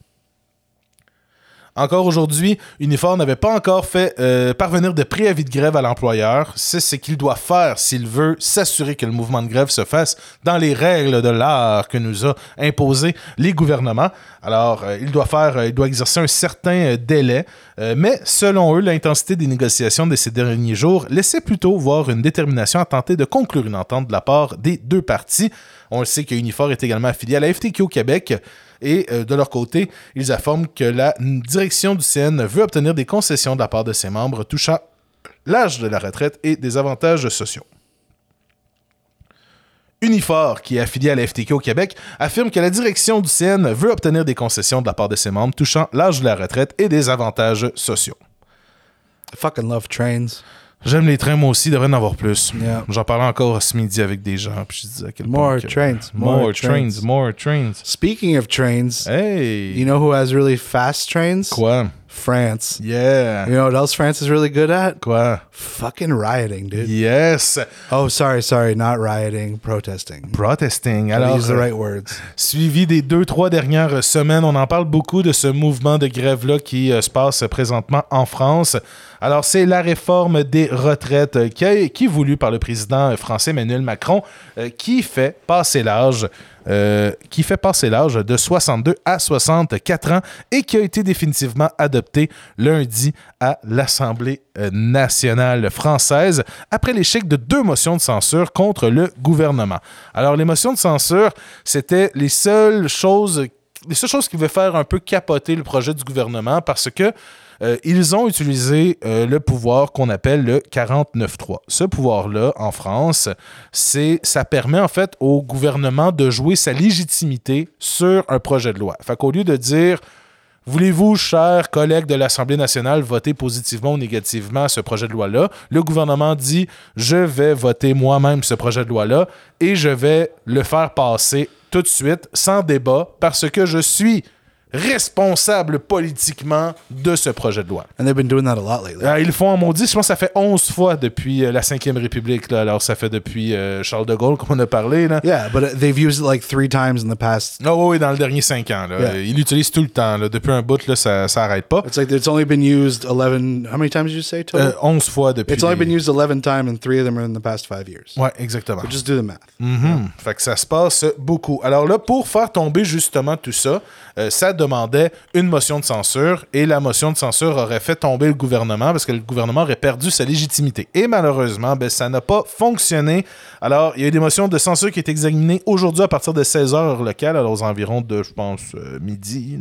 Encore aujourd'hui, Unifor n'avait pas encore fait euh, parvenir de préavis de grève à l'employeur. C'est ce qu'il doit faire s'il veut s'assurer que le mouvement de grève se fasse dans les règles de l'art que nous a imposé les gouvernements. Alors, euh, il doit faire, euh, il doit exercer un certain délai. Mais selon eux, l'intensité des négociations de ces derniers jours laissait plutôt voir une détermination à tenter de conclure une entente de la part des deux parties. On le sait que Unifor est également affilié à la FTQ au Québec. Et euh, de leur côté, ils affirment que la direction du CN veut obtenir des concessions de la part de ses membres touchant l'âge de la retraite et des avantages sociaux. Unifor, qui est affilié à la FTQ au Québec, affirme que la direction du CN veut obtenir des concessions de la part de ses membres touchant l'âge de la retraite et des avantages sociaux. J'aime les trains, moi aussi, il devrait en avoir plus. Yeah. J'en parlais encore ce midi avec des gens, puis je disais à quel More point que- trains, More, more trains, trains. more trains. Speaking of trains, Hey! you know who has really fast trains? Quoi? France. Yeah! You know what else France is really good at? Quoi? Fucking rioting, dude. Yes! Oh, sorry, sorry, not rioting, protesting. Protesting. Alors, use the euh, right words. suivi des deux, trois dernières semaines, on en parle beaucoup de ce mouvement de grève-là qui euh, se passe présentement en France. Alors, c'est la réforme des retraites euh, qui, a- qui est voulue par le président français Emmanuel Macron, euh, qui fait passer l'âge. Euh, qui fait passer l'âge de 62 à 64 ans et qui a été définitivement adopté lundi à l'Assemblée nationale française après l'échec de deux motions de censure contre le gouvernement. Alors, les motions de censure, c'était les seules choses les seules choses qui pouvaient faire un peu capoter le projet du gouvernement parce que euh, ils ont utilisé euh, le pouvoir qu'on appelle le 49.3. Ce pouvoir-là, en France, c'est ça permet en fait au gouvernement de jouer sa légitimité sur un projet de loi. Fait qu'au lieu de dire Voulez-vous, chers collègues de l'Assemblée nationale, voter positivement ou négativement ce projet de loi-là? Le gouvernement dit Je vais voter moi-même ce projet de loi-là et je vais le faire passer tout de suite, sans débat, parce que je suis responsable politiquement de ce projet de loi. And they've been doing that a lot lately. Euh, ils le font en maudit, je pense que ça fait 11 fois depuis euh, la 5e République. Là. Alors, ça fait depuis euh, Charles de Gaulle qu'on a parlé. Là. Yeah, but uh, they've used it like three times in the past. Ah oui, oui, dans le dernier 5 ans. Là. Yeah. Ils l'utilisent tout le temps. Là. Depuis un bout, là, ça n'arrête pas. It's like it's only been used 11. How many times did you say total? Euh, 11 fois depuis. it's only les- been used 11 times, and three of them are in the past five years. Ouais, exactement. So just do the math. Mhm. Fait que ça se passe beaucoup. Alors là, pour faire tomber justement tout ça, euh, ça demandait une motion de censure et la motion de censure aurait fait tomber le gouvernement parce que le gouvernement aurait perdu sa légitimité. Et malheureusement, ben, ça n'a pas fonctionné. Alors, il y a eu des motions de censure qui est examinées aujourd'hui à partir de 16 heures locales, alors aux environs de, je pense, euh, midi.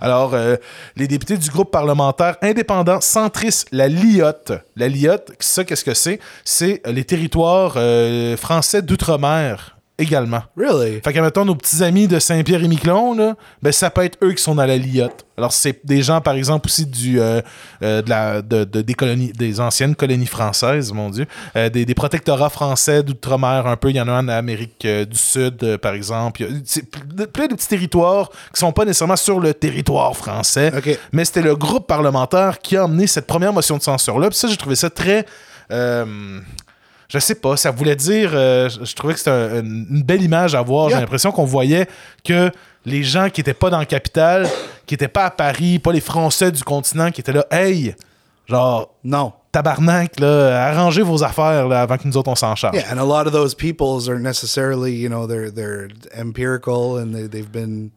Alors, euh, les députés du groupe parlementaire indépendant centristes, la LIOT, la LIOT, ça, qu'est-ce que c'est? C'est les territoires euh, français d'outre-mer également. Really? Fait que, mettons, nos petits amis de Saint-Pierre-et-Miquelon, là, ben, ça peut être eux qui sont dans la liotte. Alors, c'est des gens, par exemple, aussi du, euh, euh, de la, de, de- des, colonies, des anciennes colonies françaises, mon Dieu. Euh, des, des protectorats français d'outre-mer, un peu. Il y en a un en Amérique du Sud, par exemple. Il y a- C'est ple- plein de petits territoires qui sont pas nécessairement sur le territoire français. Mais c'était le groupe parlementaire qui a emmené cette première motion de censure-là. Puis ça, j'ai trouvé ça très. Je sais pas, ça voulait dire. euh, je, trouvais que c'était un- une, belle image à voir. J'ai l'impression qu'on voyait que les gens qui étaient pas dans la capitale, qui étaient pas à Paris, pas les Français du continent, qui étaient là, hey, genre, No. tabarnak, là, arrangez vos affaires là, avant que nous autres on s'en charge. Yeah, and a lot of those peoples are necessarily, you know, they're they're empirical and they, they've been,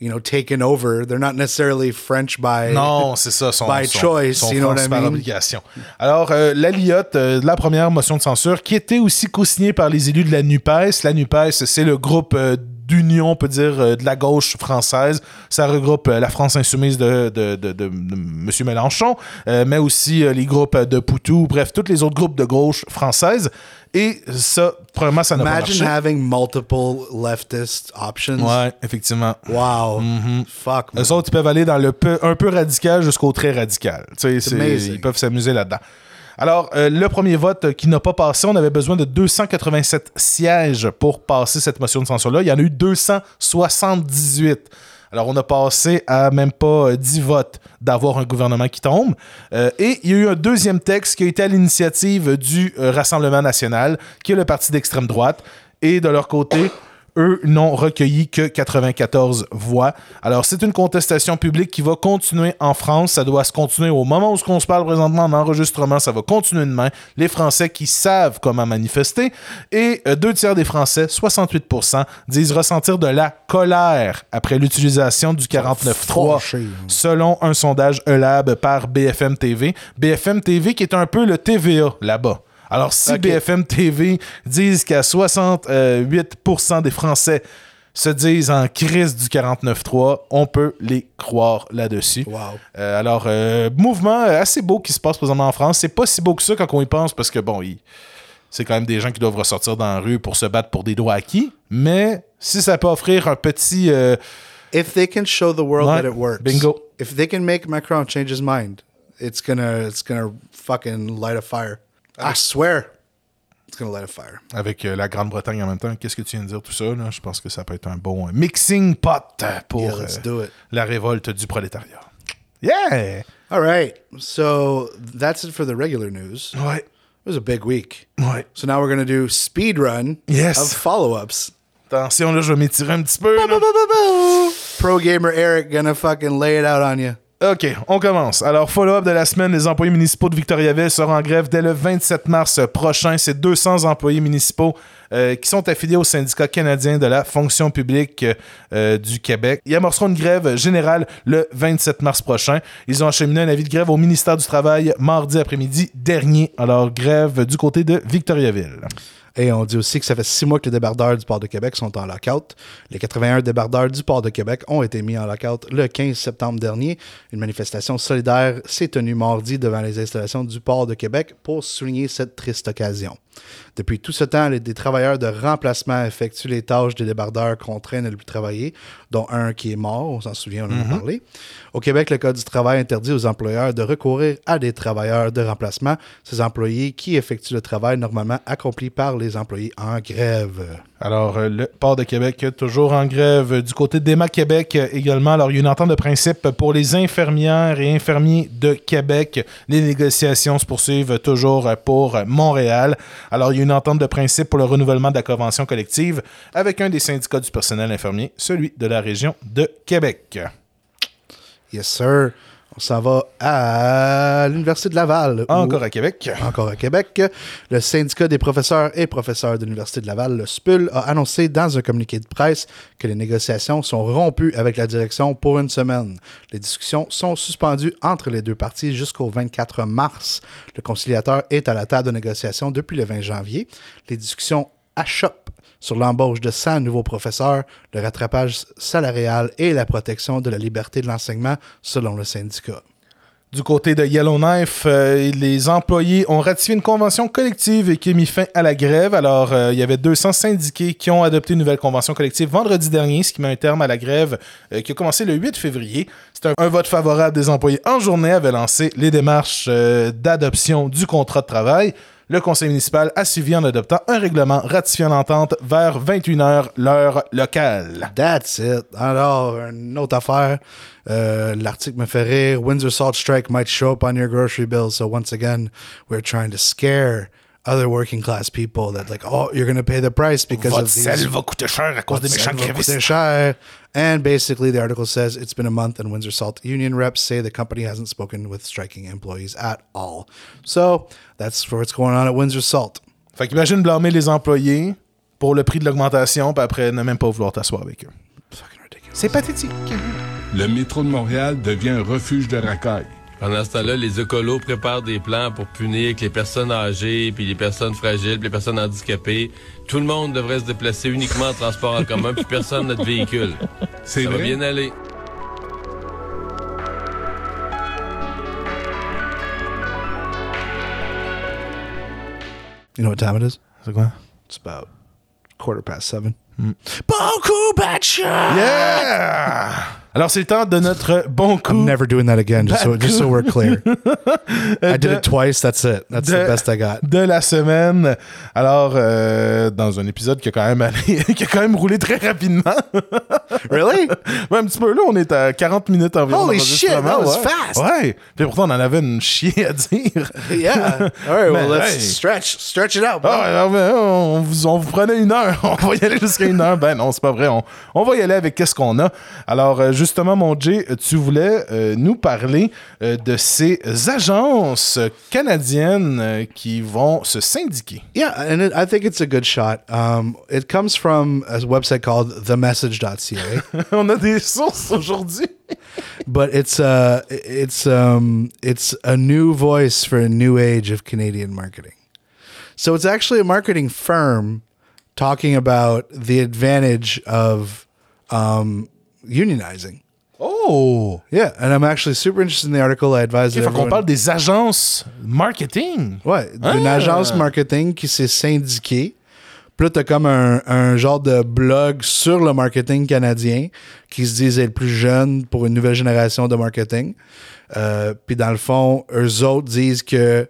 you know, taken over. They're not necessarily French by. Non, c'est ça, son, By son- choice, son you know what I mean? obligation. Alors, euh, la euh, la première motion de censure, qui était aussi co-signée par les élus de la NUPES. La NUPES, c'est le groupe euh, d'union, on peut dire, euh, de la gauche française. Ça regroupe euh, la France insoumise de, de, de, de- de M. Mélenchon, euh, mais aussi les groupes de Poutou, bref, tous les autres groupes de gauche française. Et ça, premièrement, ça n'a pas Imagine marché. having multiple leftist options. Ouais, effectivement. Wow. Fuck. man. Eux autres, ils peuvent aller dans le peu, un peu radical jusqu'au très radical. Tu sais, ils peuvent s'amuser là-dedans. Alors, euh, le premier vote euh, qui n'a pas passé, on avait besoin de 287 sièges pour passer cette motion de censure-là. Il y en a eu 278. Alors, on a passé à même pas euh, 10 votes d'avoir un gouvernement qui tombe. Euh, et il y a eu un deuxième texte qui a été à l'initiative du euh, Rassemblement national, qui est le parti d'extrême droite. Et de leur côté, eux n'ont recueilli que 94 voix. Alors, c'est une contestation publique qui va continuer en France. Ça doit se continuer au moment où on se parle présentement en enregistrement. Ça va continuer demain. Les Français qui savent comment manifester. Et euh, deux tiers des Français, 68%, disent ressentir de la colère après l'utilisation du 49.3 fâchés, hein. selon un sondage ELAB par BFM TV. BFM TV qui est un peu le TVA là-bas. Alors, si. BFM TV disent qu'à 68% des Français se disent en crise du 49.3, on peut les croire là-dessus. Wow. Euh, alors, euh, mouvement assez beau qui se passe présentement en France. C'est pas si beau que ça quand on y pense parce que, bon, il- c'est quand même des gens qui doivent ressortir dans la rue pour se battre pour des droits acquis. Mais si ça peut offrir un petit. euh, If they can show the world Ouais. that it works. Bingo. If they can make Macron change his mind, it's gonna it's gonna fucking light a fire. I swear. It's gonna light a fire. avec euh, la Grande-Bretagne en même temps. Qu'est-ce que tu viens de dire tout ça? Là? Je pense que ça peut être un bon euh, mixing pot pour Yeah, let's euh, do it. la révolte du prolétariat. Yeah! All right. So that's it for the regular news. Ouais. It was a big week. Ouais. So now we're gonna do speed run Yes. of follow-ups. Attention, là, je vais m'étirer un petit peu. là. Pro gamer Eric gonna fucking lay it out on you. OK, on commence. Alors, follow-up de la semaine, les employés municipaux de Victoriaville seront en grève dès le 27 mars prochain. C'est 200 employés municipaux euh, qui sont affiliés au syndicat canadien de la fonction publique euh, du Québec. Ils amorceront une grève générale le 27 mars prochain. Ils ont acheminé un avis de grève au ministère du Travail mardi après-midi dernier. Alors, grève du côté de Victoriaville. Et on dit aussi que ça fait six mois que les débardeurs du port de Québec sont en lockout. Les 81 débardeurs du port de Québec ont été mis en lockout le 15 septembre dernier. Une manifestation solidaire s'est tenue mardi devant les installations du port de Québec pour souligner cette triste occasion. Depuis tout ce temps, les- des travailleurs de remplacement effectuent les tâches des débardeurs contraints de ne plus travailler, dont un qui est mort, on s'en souvient, on en a parlé. Au Québec, le Code du travail interdit aux employeurs de recourir à des travailleurs de remplacement, ces employés qui effectuent le travail normalement accompli par les employés en grève. Alors, euh, le port de Québec, toujours en grève. Du côté d'EMA Québec euh, également. Alors, il y a une entente de principe pour les infirmières et infirmiers de Québec. Les négociations se poursuivent toujours pour Montréal. Alors, il y a une entente de principe pour le renouvellement de la convention collective avec un des syndicats du personnel infirmier, celui de la région de Québec. Yes, sir. On s'en va à l'Université de Laval. où- Encore à Québec. encore à Québec. Le syndicat des professeurs et professeurs de l'Université de Laval, le SPUL, a annoncé dans un communiqué de presse que les négociations sont rompues avec la direction pour une semaine. Les discussions sont suspendues entre les deux parties jusqu'au 24 mars. Le conciliateur est à la table de négociation depuis le 20 janvier. Les discussions achoppent sur l'embauche de 100 nouveaux professeurs, le rattrapage salarial et la protection de la liberté de l'enseignement, selon le syndicat. Du côté de Yellowknife, euh, les employés ont ratifié une convention collective qui a mis fin à la grève. Alors, euh, il y avait 200 syndiqués qui ont adopté une nouvelle convention collective vendredi dernier, ce qui met un terme à la grève euh, qui a commencé le 8 février. C'est un, un vote favorable des employés en journée avait lancé les démarches d'adoption du contrat de travail. Le conseil municipal a suivi en adoptant un règlement ratifiant l'entente vers 21h, l'heure locale. That's it. Alors, une autre affaire. Euh, L'article me fait rire. Windsor Salt Strike might show up on your grocery bill. So once again, we're trying to scare other working class people that like, oh, you're going to pay the price because Votre of these. va coûter cher à cause des méchants va coûter cher. And basically, the article says it's been a month, and Windsor Salt union reps say the company hasn't spoken with striking employees at all. So that's what's going on at Windsor Salt. Fait qu'imagine blâmer les employés pour le prix de l'augmentation, puis après ne même pas vouloir t'asseoir avec eux. Fucking ridiculous. C'est pathétique. Le métro de Montréal devient un refuge de racailles. Pendant ce temps-là, les écolos préparent des plans pour punir que les personnes âgées, puis les personnes fragiles, puis les personnes handicapées. Tout le monde devrait se déplacer uniquement en transport en commun, puis personne n'a de véhicule. C'est Ça va bien aller. You know what time it is? C'est quoi? It's about quarter past seven. Beaucoup Batcha! Yeah! Alors, c'est le temps de notre bon coup. I'm never doing that again, just so, just so we're clear. I did de- it twice. That's it. That's the best I got. de la semaine. Alors, euh, dans un épisode qui a quand même allé, qui a quand même roulé très rapidement. Really? Ouais, un petit peu là, on est à 40 minutes environ. Holy shit, that was ouais. fast. Ouais. Puis pourtant, on en avait une chier à dire. yeah. All right. Well, let's hey. stretch, stretch it out. bro. Ah, ouais, on, vous, on vous prenait une heure. On va y aller jusqu'à une heure. Ben non, c'est pas vrai. On, on va y aller avec qu'est-ce qu'on a. Alors, euh, justement, mon Jay, tu voulais euh, nous parler euh, de ces agences canadiennes euh, qui vont se syndiquer. Yeah, and it, I think it's a good shot. Um, it comes from a website called themessage.ca, on a des sources aujourd'hui. but it's uh it's um it's a new voice for a new age of Canadian marketing. So it's actually a marketing firm talking about the advantage of um, unionizing. Oh! Yeah, and I'm actually super interested in the article. I advise qu'on everyone- parle des agences marketing. Ouais, Ah! d'une agence marketing qui s'est syndiquée. Puis là, t'as comme un, un genre de blog sur le marketing canadien qui se disent être plus jeune pour une nouvelle génération de marketing. Euh, Puis dans le fond, eux autres disent que.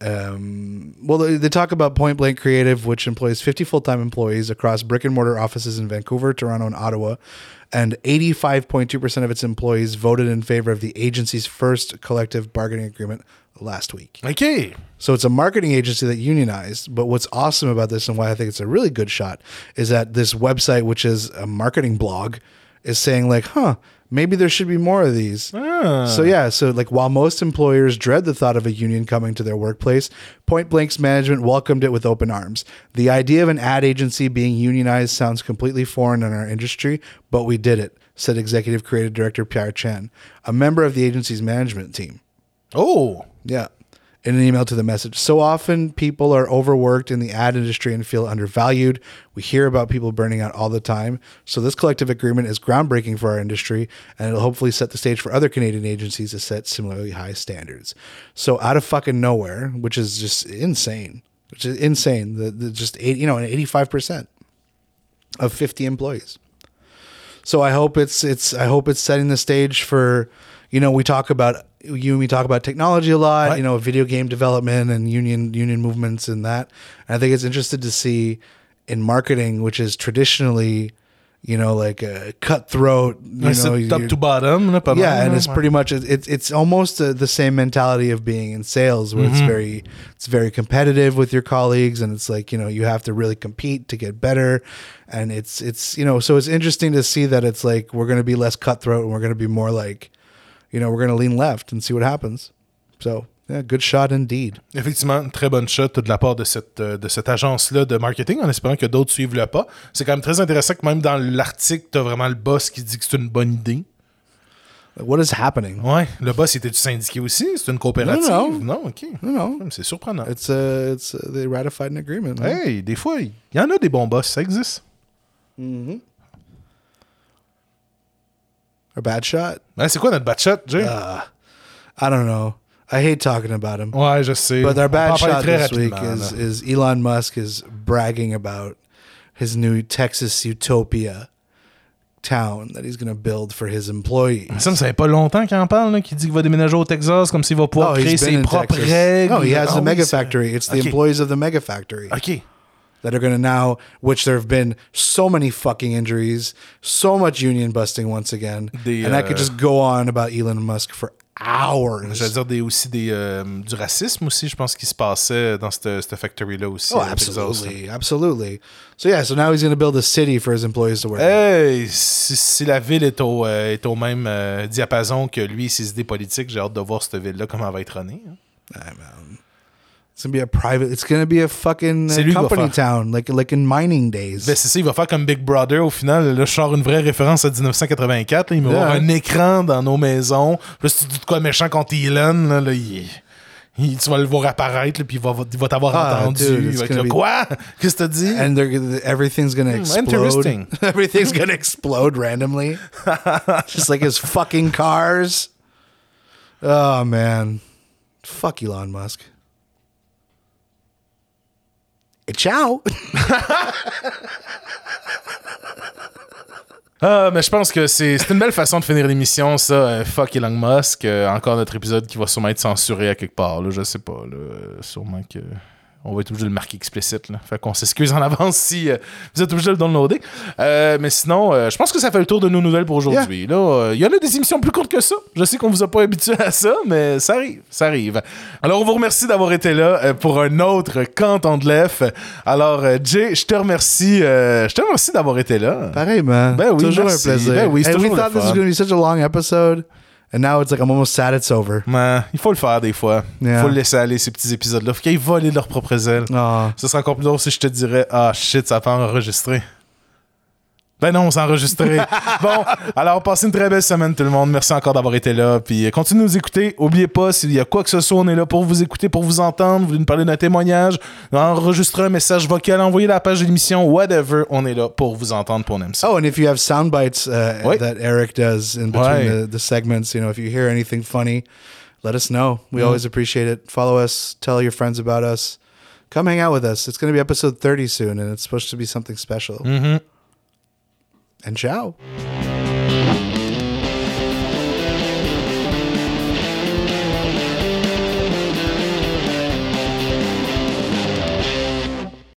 Um, well, they, they talk about Point Blank Creative, which employs 50 full time employees across brick and mortar offices in Vancouver, Toronto, and Ottawa. And 85.2% of its employees voted in favor of the agency's first collective bargaining agreement last week. OK. So it's a marketing agency that unionized. But what's awesome about this and why I think it's a really good shot is that this website, which is a marketing blog, is saying like, huh, maybe there should be more of these. Ah. So yeah, so like while most employers dread the thought of a union coming to their workplace, Point Blank's management welcomed it with open arms. The idea of an ad agency being unionized sounds completely foreign in our industry, but we did it, said executive creative director Pierre Chen, a member of the agency's management team. Oh! Yeah. In an email to the message. So often people are overworked in the ad industry and feel undervalued. We hear about people burning out all the time. So this collective agreement is groundbreaking for our industry and it'll hopefully set the stage for other Canadian agencies to set similarly high standards. So out of fucking nowhere, which is just insane, which is insane. The, the just eight, you know, an 85% of 50 employees. So I hope it's it's I hope it's setting the stage for, you know, we talk about you and me talk about technology a lot, Right. you know, video game development and union union movements and that. And I think it's interesting to see in marketing, which is traditionally, you know, like a cutthroat, you know, top to bottom, yeah, and it's pretty much it's it's almost uh, the same mentality of being in sales, where it's very it's very competitive with your colleagues, and it's like you know you have to really compete to get better, and it's it's you know so it's interesting to see that it's like we're going to be less cutthroat and we're going to be more like, you know, we're going to lean left and see what happens. So yeah, good shot indeed. Effectivement, une très bonne shot de la part de cette, euh, de cette agence-là de marketing, en espérant que d'autres suivent le pas. C'est quand même très intéressant que même dans l'article, tu as vraiment le boss qui dit que c'est une bonne idée. What is happening? Ouais, le boss était du syndiqué aussi, c'est une coopérative. Non, Non, ok. No, no, Hum, C'est surprenant. it's uh, it's uh, they ratified an agreement. man. Hey, des fois, il y en a des bons boss, ça existe. A bad shot. Ouais, c'est quoi notre bad shot, Jay? I don't know. I hate talking about him. ouais, je sais. But our On va en bad shot this week is, is Elon Musk is bragging about his new Texas Utopia town that he's going to build for his employees. Ça, ça fait pas longtemps qu'il en parle, là, qu'il dit qu'il va déménager au Texas comme s'il va pouvoir créer he's been ses in propres Texas. règles. No, he has Ah the oui, mega c'est- factory. It's the Ok. employees of the mega factory OK. That are going to now, which there have been so many fucking injuries, so much union busting once again. The, and I could uh, just go on about Elon Musk for hours. Je veux dire des, aussi des, euh, du racisme aussi, je pense, qui se passait dans cette, cette factory-là aussi. Oh, absolutely. Absolutely. So, yeah, so now he's going to build a city for his employees to work in. Hey, si, si la ville est au, euh, est au même euh, diapason que lui, ses idées politiques, j'ai hâte de voir cette ville-là, comment elle va être runnée. hein. It's gonna be a private. It's gonna be a fucking uh, company town, like like in mining days. Ben, c'est ça, il va faire comme Big Brother au final. Là, je sors une vraie référence à 1984. là, il va Yeah. avoir un écran dans nos maisons. Là, si tu dis de quoi méchant contre Elon, là, là, il- il- tu vas le voir apparaître, là, puis il va, il va t'avoir Ah, entendu. dude, il va être là, be- Quoi? Qu'est-ce que t'as dit? And everything's gonna Hmm, explode. interesting. everything's gonna explode randomly, just like his fucking cars. Oh man, fuck Elon Musk. Et ciao. Ah, mais je pense que c'est une belle façon de finir l'émission, ça. Euh, fuck Elon Musk. Euh, encore notre épisode qui va sûrement être censuré à quelque part. Là, je sais pas. Là, Euh, sûrement que. On va être obligé de le marquer explicite. Là. Fait qu'on s'excuse en avance si euh, vous êtes obligé de le downloader. Euh, mais sinon, euh, je pense que ça fait le tour de nos nouvelles pour aujourd'hui. Il y en a des émissions plus courtes que ça. Je sais qu'on vous a pas habitué à ça, mais ça arrive. Ça arrive. Alors, on vous remercie d'avoir été là pour un autre Canton de l'EF. Alors, Jay, je te remercie. je te remercie d'avoir été là. Pareil, man. Ben oui, toujours merci. un plaisir. Ben oui, c'est we thought this was fun. gonna be such a long episode, and now it's like I'm almost sad it's over. Ouais, il faut le faire des fois. Il Yeah. faut le laisser aller, ces petits épisodes-là. Faut qu'ils volent leurs propres ailes. Oh. Ce serait encore plus drôle si je te dirais Ah shit, ça a pas enregistré. Ben non, c'est enregistré. bon, alors passez une très belle semaine tout le monde. Merci encore d'avoir été là. Puis euh, continuez de nous écouter. Oubliez pas, s'il y a quoi que ce soit, on est là pour vous écouter, pour vous entendre. Vous voulez nous parler d'un témoignage, enregistrer un message vocal, envoyer la page de l'émission, whatever. On est là pour vous entendre, pour on aime ça. Oh, and if you have sound bites uh, Oui. that Eric does in between Ouais. the, the segments, you know, if you hear anything funny, let us know. We always appreciate it. Follow us, tell your friends about us. Come hang out with us. It's going to be episode 30 soon, and it's supposed to be something special. Mhm. And ciao.